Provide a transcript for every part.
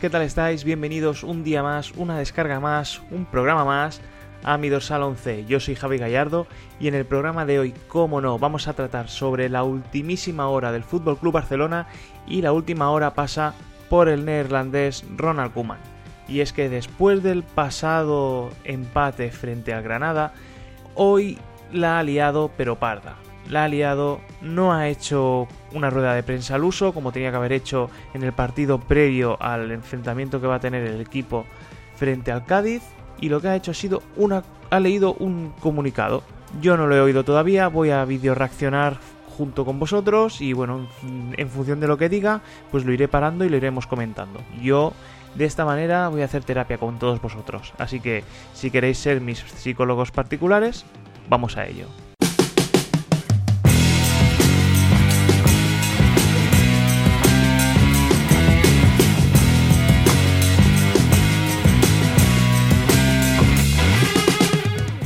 ¿qué tal estáis? Bienvenidos un día más, una descarga más, un programa más a mi dorsal 11. Yo soy Javi Gallardo y en el programa de hoy, como no, vamos a tratar sobre la ultimísima hora del Fútbol Club Barcelona y la última hora pasa por el neerlandés Ronald Koeman. Y es que después del pasado empate frente al Granada, hoy la ha liado pero parda la ha liado, no ha hecho una rueda de prensa al uso como tenía que haber hecho en el partido previo al enfrentamiento que va a tener el equipo frente al Cádiz y lo que ha hecho ha sido una ha leído un comunicado. Yo no lo he oído todavía, voy a video reaccionar junto con vosotros y bueno, en función de lo que diga, pues lo iré parando y lo iremos comentando. Yo de esta manera voy a hacer terapia con todos vosotros, así que si queréis ser mis psicólogos particulares, vamos a ello.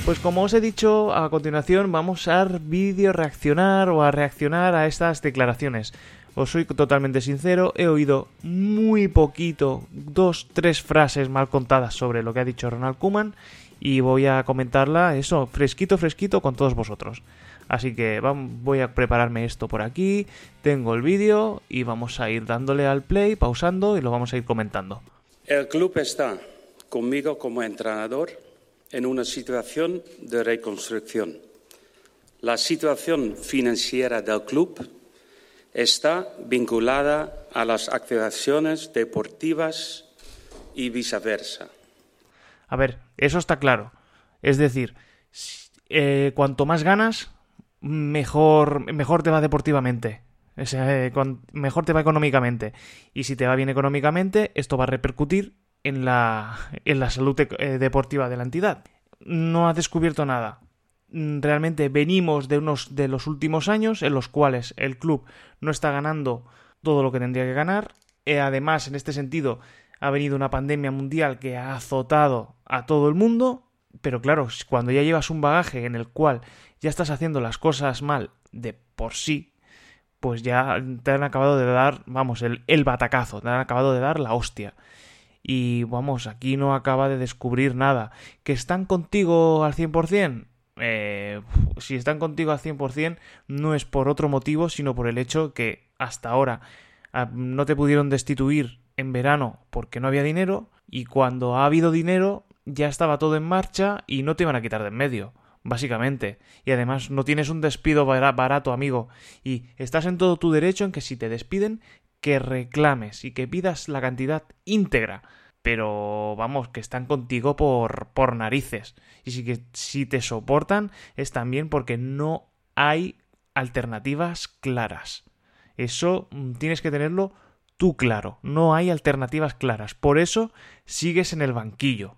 Pues como os he dicho, a continuación vamos a vídeo reaccionar o a reaccionar a estas declaraciones. Os soy totalmente sincero, he oído muy poquito, dos, tres frases mal contadas sobre lo que ha dicho Ronald Kuman y voy a comentarla, eso, fresquito, fresquito con todos vosotros. Así que voy a prepararme esto por aquí, tengo el vídeo y vamos a ir dándole al play, pausando y lo vamos a ir comentando. El club está conmigo como entrenador en una situación de reconstrucción. La situación financiera del club está vinculada a las activaciones deportivas y viceversa. A ver, eso está claro. Es decir, eh, cuanto más ganas, mejor, mejor te va deportivamente. Eh, mejor te va económicamente. Y si te va bien económicamente, esto va a repercutir en la, en la salud eh, deportiva de la entidad. No ha descubierto nada. Mm, realmente venimos de unos de los últimos años en los cuales el club no está ganando todo lo que tendría que ganar. Eh, además, en este sentido, ha venido una pandemia mundial que ha azotado a todo el mundo. Pero claro, cuando ya llevas un bagaje en el cual ya estás haciendo las cosas mal de por sí, pues ya te han acabado de dar, vamos, el, el batacazo, te han acabado de dar la hostia y vamos, aquí no acaba de descubrir nada. ¿Que están contigo al 100%? Eh, si están contigo al 100% no es por otro motivo, sino por el hecho que hasta ahora ah, no te pudieron destituir en verano porque no había dinero y cuando ha habido dinero ya estaba todo en marcha y no te iban a quitar de en medio básicamente. Y además no tienes un despido barato, amigo. Y estás en todo tu derecho en que si te despiden, que reclames y que pidas la cantidad íntegra. Pero vamos, que están contigo por, por narices. Y si, que, si te soportan es también porque no hay alternativas claras. Eso mm, tienes que tenerlo tú claro. No hay alternativas claras. Por eso sigues en el banquillo.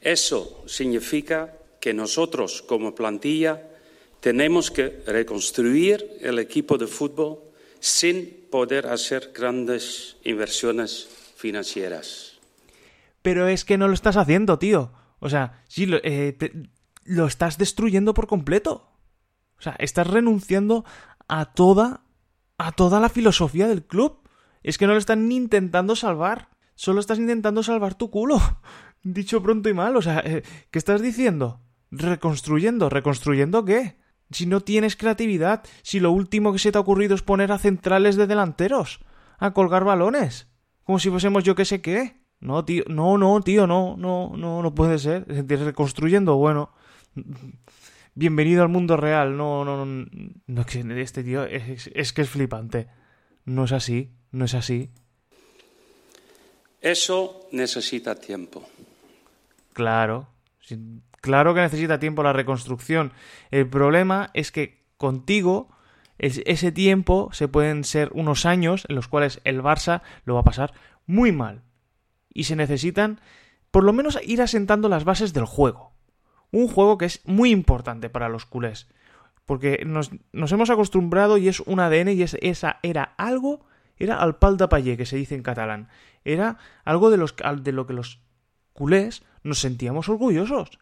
Eso significa que nosotros como plantilla tenemos que reconstruir el equipo de fútbol sin poder hacer grandes inversiones financieras. Pero es que no lo estás haciendo, tío. O sea, sí, lo, eh, lo estás destruyendo por completo. O sea, estás renunciando a toda, a toda la filosofía del club. Es que no lo están ni intentando salvar. Solo estás intentando salvar tu culo. Dicho pronto y mal. O sea, eh, ¿qué estás diciendo? ¿Reconstruyendo? ¿Reconstruyendo qué? Si no tienes creatividad, si lo último que se te ha ocurrido es poner a centrales de delanteros, a colgar balones, como si fuésemos yo que sé qué. No, tío, no, no, tío, no, no, no, no puede ser. Reconstruyendo, bueno. Bienvenido al mundo real. No, no, no, no este tío es, es que es flipante. No es así, no es así. Eso necesita tiempo. Claro. Claro que necesita tiempo la reconstrucción. El problema es que contigo ese tiempo se pueden ser unos años en los cuales el Barça lo va a pasar muy mal. Y se necesitan por lo menos ir asentando las bases del juego. Un juego que es muy importante para los culés. Porque nos, hemos acostumbrado y es un ADN y es, esa era algo, era al pal de payé que se dice en catalán. Era algo de, de lo que los culés nos sentíamos orgullosos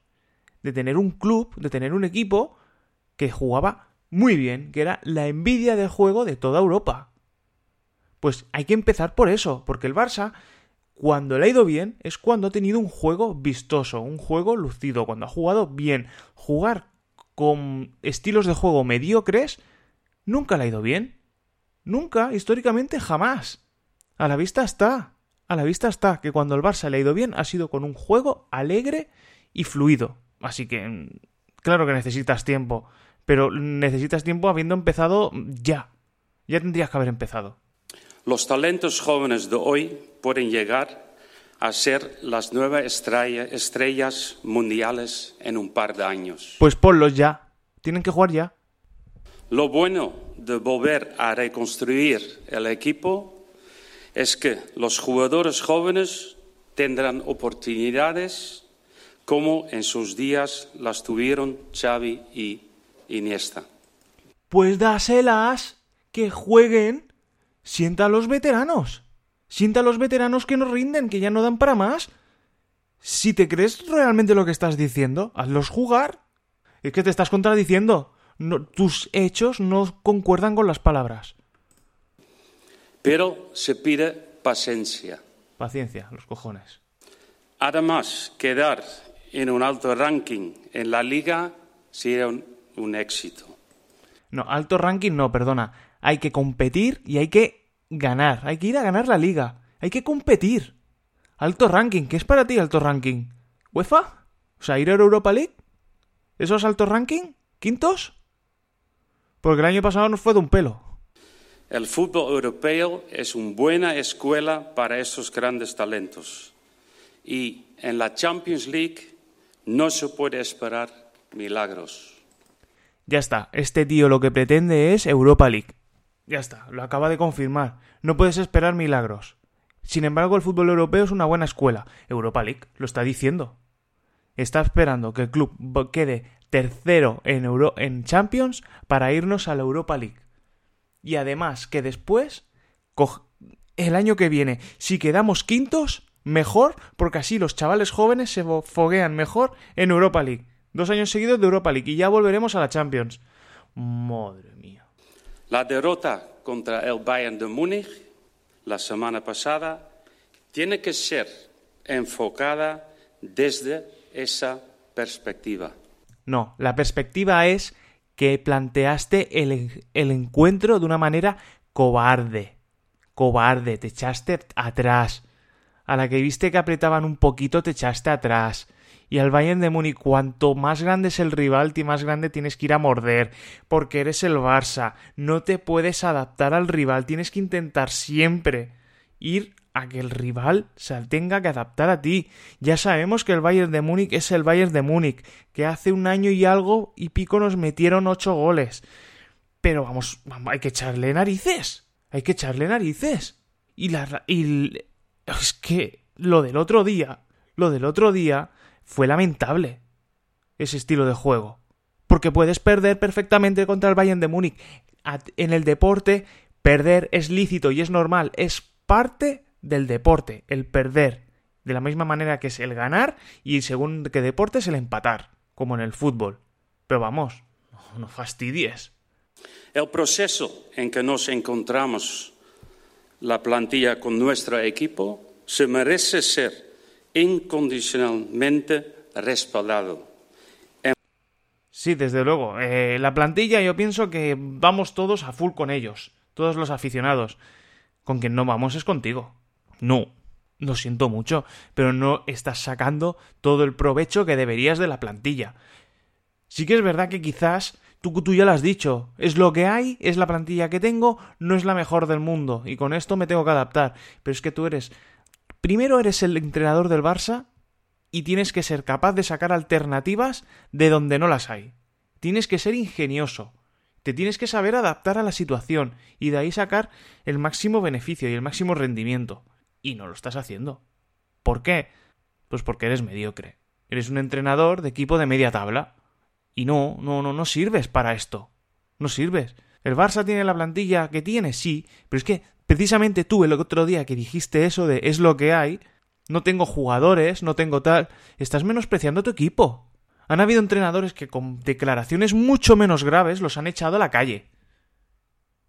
de tener un club, de tener un equipo que jugaba muy bien, que era la envidia del juego de toda Europa. Pues hay que empezar por eso, porque el Barça, Cuando le ha ido bien es cuando ha tenido un juego vistoso, un juego lucido, cuando ha jugado bien. Jugar con estilos de juego mediocres nunca le ha ido bien. Nunca, históricamente jamás. A la vista está, a la vista está que cuando el Barça le ha ido bien ha sido con un juego alegre y fluido. Así que, mm, claro que necesitas tiempo, pero necesitas tiempo habiendo empezado ya. Ya tendrías que haber empezado. Los talentos jóvenes de hoy pueden llegar a ser las nuevas estrellas mundiales en un par de años. Pues ponlos ya. Tienen que jugar ya. Lo bueno de volver a reconstruir el equipo es que los jugadores jóvenes tendrán oportunidades como en sus días las tuvieron Xavi y Iniesta. Pues dáselas, que jueguen, sienta a los veteranos. Sienta a los veteranos que no rinden, que ya no dan para más. Si te crees realmente lo que estás diciendo, hazlos jugar. Es que te estás contradiciendo. tus hechos no concuerdan con las palabras. Pero se pide paciencia. Paciencia, los cojones. Además, quedar en un alto ranking en la liga sería un éxito. No, alto ranking no, perdona. Hay que competir y hay que ganar, hay que ir a ganar la liga, hay que competir. Alto ranking, ¿qué es para ti alto ranking? ¿UEFA? O sea, ir a Europa League. ¿Eso es alto ranking? ¿Quintos? Porque el año pasado nos fue de un pelo. El fútbol europeo es una buena escuela para esos grandes talentos. Y en la Champions League no se puede esperar milagros. Ya está, este tío lo que pretende es Europa League. Ya está, lo acaba de confirmar. No puedes esperar milagros. Sin embargo, el fútbol europeo es una buena escuela. Europa League lo está diciendo. Está esperando que el club quede tercero en, Euro en Champions para irnos a la Europa League. Y además que después, el año que viene, si quedamos quintos, mejor, porque así los chavales jóvenes se foguean mejor en Europa League. Dos años seguidos de Europa League y ya volveremos a la Champions. Madre mía. La derrota contra el Bayern de Múnich la semana pasada tiene que ser enfocada desde esa perspectiva. No, la perspectiva es que planteaste el, el, encuentro de una manera cobarde. Cobarde, te echaste atrás. A la que viste que apretaban un poquito, te echaste atrás y al Bayern de Múnich cuanto más grande es el rival, más grande tienes que ir a morder, porque eres el Barça, no te puedes adaptar al rival, tienes que intentar siempre ir a que el rival se tenga que adaptar a ti. Ya sabemos que el Bayern de Múnich es el Bayern de Múnich, que hace un año y algo y pico nos metieron ocho goles. Pero vamos, hay que echarle narices. Hay que echarle narices. Y la es que lo del otro día, lo del otro día fue lamentable ese estilo de juego. Porque puedes perder perfectamente contra el Bayern de Múnich. En el deporte, perder es lícito y es normal. Es parte del deporte, el perder. De la misma manera que es el ganar y según qué deporte es el empatar, como en el fútbol. Pero vamos, no fastidies. El proceso en que nos encontramos la plantilla con nuestro equipo se merece ser incondicionalmente respaldado. Sí, desde luego. Eh, la plantilla yo pienso que vamos todos a full con ellos, todos los aficionados. Con quien no vamos es contigo. No, lo siento mucho, pero no estás sacando todo el provecho que deberías de la plantilla. Sí que es verdad que quizás tú, tú ya lo has dicho, es lo que hay, es la plantilla que tengo, no es la mejor del mundo, y con esto me tengo que adaptar. Pero es que tú eres Primero eres el entrenador del Barça y tienes que ser capaz de sacar alternativas de donde no las hay. Tienes que ser ingenioso. Te tienes que saber adaptar a la situación y de ahí sacar el máximo beneficio y el máximo rendimiento. Y no lo estás haciendo. ¿Por qué? Pues porque eres mediocre. Eres un entrenador de equipo de media tabla. Y no, no, no, no sirves para esto. No sirves. ¿El Barça tiene la plantilla que tiene? Sí, pero es que precisamente tú el otro día que dijiste eso de es lo que hay, no tengo jugadores, no tengo tal, estás menospreciando tu equipo. Han habido entrenadores que con declaraciones mucho menos graves los han echado a la calle.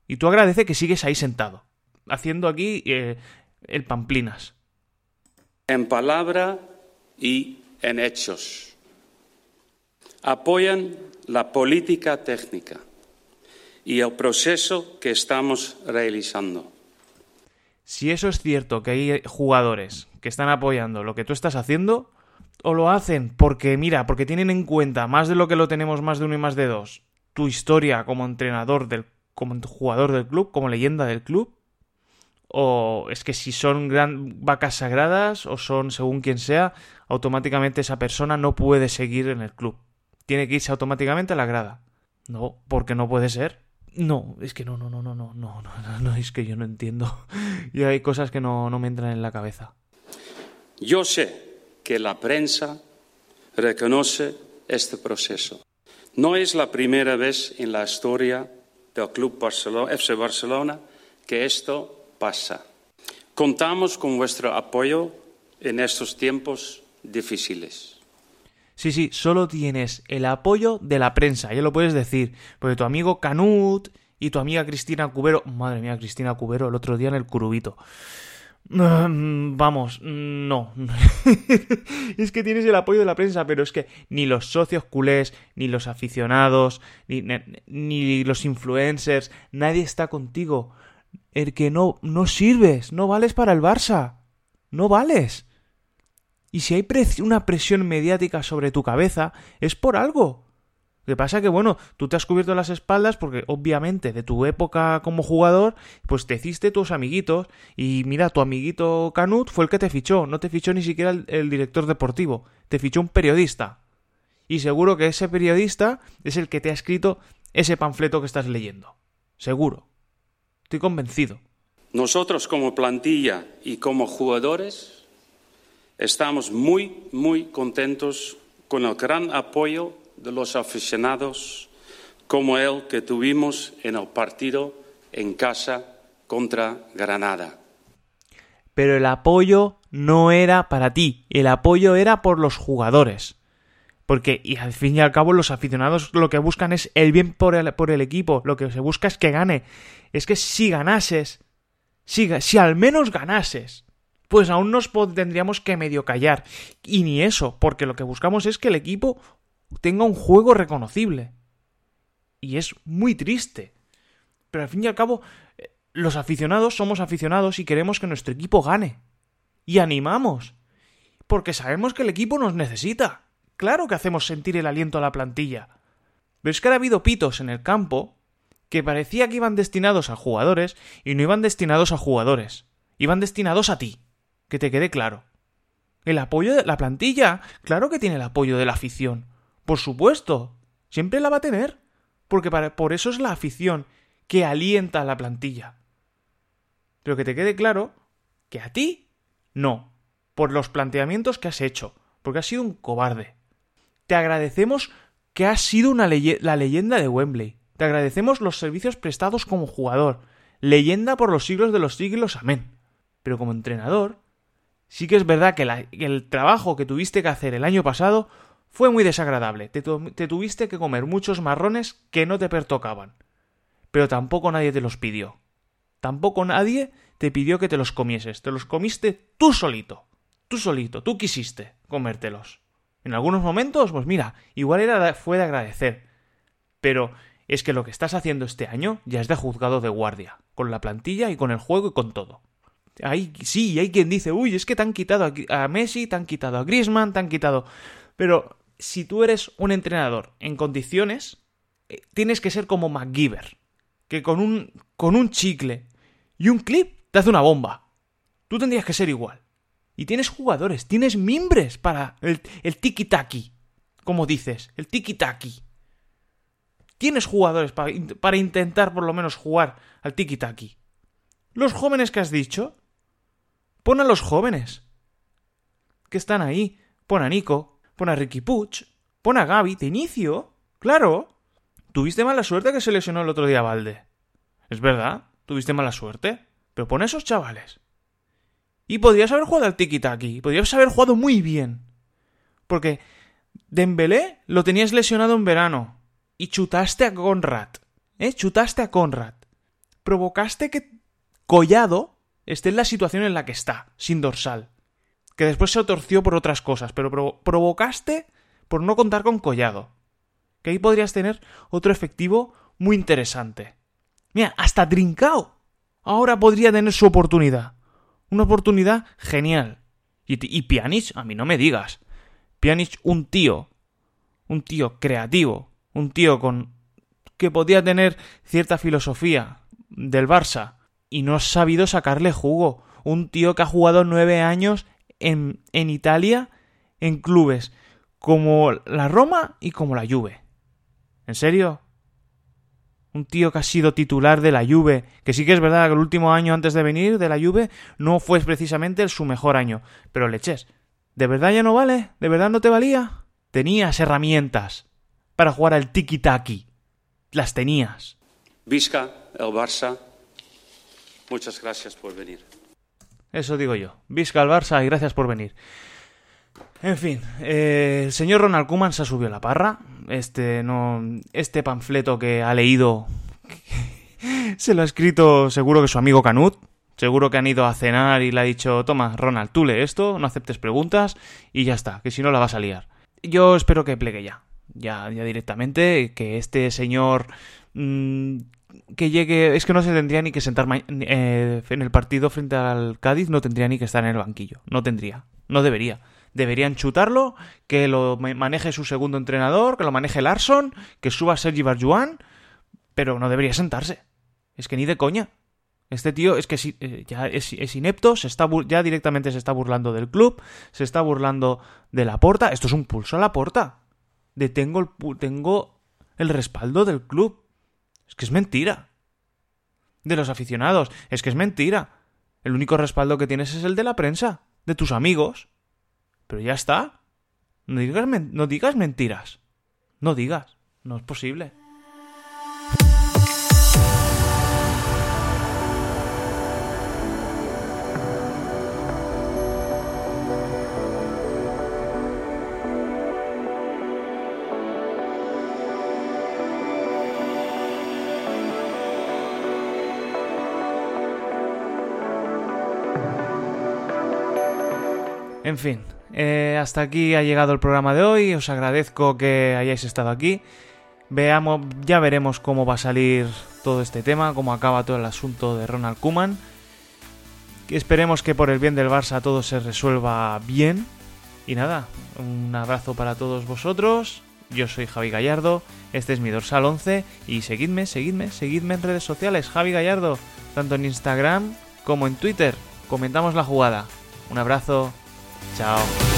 Y tú agradece que sigues ahí sentado, haciendo aquí eh, el pamplinas. en palabra y en hechos. Apoyan la política técnica y el proceso que estamos realizando. Si eso es cierto, que hay jugadores que están apoyando lo que tú estás haciendo, o lo hacen porque, mira, porque tienen en cuenta más de lo que lo tenemos más de uno y más de dos, tu historia como entrenador del, como jugador del club, como leyenda del club, o es que si son gran vacas sagradas o son según quien sea, automáticamente esa persona no puede seguir en el club. Tiene que irse automáticamente a la grada. No, porque no puede ser. No, es que no, no, no, no, no, no, no, no, es que yo no entiendo. y hay cosas que no, no me entran en la cabeza. Yo sé que la prensa reconoce este proceso. No es la primera vez en la historia del Club Barcelona, FC Barcelona que esto pasa. Contamos con vuestro apoyo en estos tiempos difíciles. Sí, sí, solo tienes el apoyo de la prensa, ya lo puedes decir, porque tu amigo Canut y tu amiga Cristina Cubero, madre mía, Cristina Cubero, el otro día en el Curubito. Mm, vamos, no. es que tienes el apoyo de la prensa, pero es que ni los socios culés, ni los aficionados, ni, ni los influencers, nadie está contigo. El que no, no sirves, no vales para el Barça. No vales. Y si hay una presión mediática sobre tu cabeza, es por algo. Lo que pasa que, bueno, tú te has cubierto las espaldas porque, obviamente, de tu época como jugador, pues te hiciste tus amiguitos. Y mira, tu amiguito Canut fue el que te fichó. No te fichó ni siquiera el, director deportivo. Te fichó un periodista. Y seguro que ese periodista es el que te ha escrito ese panfleto que estás leyendo. Seguro. Estoy convencido. Nosotros como plantilla y como jugadores Estamos muy, muy contentos con el gran apoyo de los aficionados como el que tuvimos en el partido en casa contra Granada. Pero el apoyo no era para ti, el apoyo era por los jugadores. Porque, y al fin y al cabo, los aficionados lo que buscan es el bien por el, por el equipo, lo que se busca es que gane. Es que si ganases, si, si al menos ganases, pues aún nos tendríamos que medio callar. Y ni eso, porque lo que buscamos es que el equipo tenga un juego reconocible. Y es muy triste. Pero al fin y al cabo, eh, los aficionados somos aficionados y queremos que nuestro equipo gane. Y animamos. Porque sabemos que el equipo nos necesita. Claro que hacemos sentir el aliento a la plantilla. Pero es que ha habido pitos en el campo que parecía que iban destinados a jugadores y no iban destinados a jugadores. Iban destinados a ti. Que te quede claro. El apoyo de la plantilla, claro que tiene el apoyo de la afición. Por supuesto. Siempre la va a tener. Porque por eso es la afición que alienta a la plantilla. Pero que te quede claro que a ti no. Por los planteamientos que has hecho. Porque has sido un cobarde. Te agradecemos que has sido una la leyenda de Wembley. Te agradecemos los servicios prestados como jugador. Leyenda por los siglos de los siglos. Amén. Pero como entrenador, Sí que es verdad que, el trabajo que tuviste que hacer el año pasado fue muy desagradable. Te, te, tuviste que comer muchos marrones que no te pertocaban. Pero tampoco nadie te los pidió. Tampoco nadie te pidió que te los comieses. Te los comiste tú solito. Tú solito. Tú quisiste comértelos. En algunos momentos, pues mira, igual era, fue de agradecer. Pero es que lo que estás haciendo este año ya es de juzgado de guardia. Con la plantilla y con el juego y con todo. Hay, sí, hay quien dice, uy, es que te han quitado a, Messi, te han quitado a Griezmann, te han quitado... Pero si tú eres un entrenador en condiciones, eh, tienes que ser como MacGyver, que con un, con un chicle y un clip te hace una bomba. Tú tendrías que ser igual. Y tienes jugadores, tienes mimbres para el, el tiki-taki, como dices, el tiki-taki. Tienes jugadores para, para intentar por lo menos jugar al tiki-taki. Los jóvenes que has dicho, Pon a los jóvenes. Que están ahí. Pon a Nico. Pon a Ricky Puch. Pon a Gaby de inicio. Claro. Tuviste mala suerte que se lesionó el otro día Valde. Es verdad. Tuviste mala suerte. Pero pon a esos chavales. Y podrías haber jugado al tiki-taki. Podrías haber jugado muy bien. Porque Dembélé lo tenías lesionado en verano. Y chutaste a Conrad. ¿Eh? Chutaste a Conrad. Provocaste que Collado esté en la situación en la que está, sin dorsal. que después se torció por otras cosas, pero provocaste por no contar con Collado. Que ahí podrías tener otro efectivo muy interesante. Mira, hasta Trincao ahora podría tener su oportunidad. Una oportunidad genial. Y, y Pjanic, a mí no me digas. Pjanic, un tío. Un tío creativo. Un tío con. que podía tener cierta filosofía del Barça. Y no ha sabido sacarle jugo. Un tío que ha jugado nueve años en, en Italia en clubes como la Roma y como la Juve. ¿En serio? Un tío que ha sido titular de la Juve, que sí que es verdad que el último año antes de venir de la Juve no fue precisamente su mejor año, pero leches, ¿de verdad ya no vale? ¿De verdad no te valía? Tenías herramientas para jugar al tiki-taki. Las tenías. Visca, el Barça. Muchas gracias por venir. Eso digo yo. Visca al Barça y gracias por venir. En fin, eh, el señor Ronald Koeman se ha subido la parra. Este, no, este panfleto que ha leído se lo ha escrito seguro que su amigo Canut. Seguro que han ido a cenar y le ha dicho, toma, Ronald, tú lee esto, no aceptes preguntas y ya está, que si no la vas a liar. Yo espero que plegue ya, ya, ya directamente, que este señor mm, que llegue, es que no se tendría ni que sentar eh, en el partido frente al Cádiz, no tendría ni que estar en el banquillo, no tendría, no debería deberían chutarlo, que lo maneje su segundo entrenador, que lo maneje Larson, que suba Sergi Barjuan, pero no debería sentarse. Es que ni de coña. Este tío es que eh, ya es, inepto, se está ya directamente se está burlando del club, se está burlando de la porta. Esto es un pulso a la porta. De tengo el, tengo el respaldo del club. Es que es mentira. De los aficionados. Es que es mentira. El único respaldo que tienes es el de la prensa, de tus amigos. Pero ya está. No digas, no digas mentiras. No digas. No es posible. En fin, eh, hasta aquí ha llegado el programa de hoy. Os agradezco que hayáis estado aquí. Veamos, ya veremos cómo va a salir todo este tema, cómo acaba todo el asunto de Ronald Kuman. Esperemos que por el bien del Barça todo se resuelva bien. Y nada, un abrazo para todos vosotros. Yo soy Javi Gallardo, este es mi dorsal 11 y seguidme, seguidme, seguidme en redes sociales, Javi Gallardo, tanto en Instagram como en Twitter. Comentamos la jugada. Un abrazo. 加油。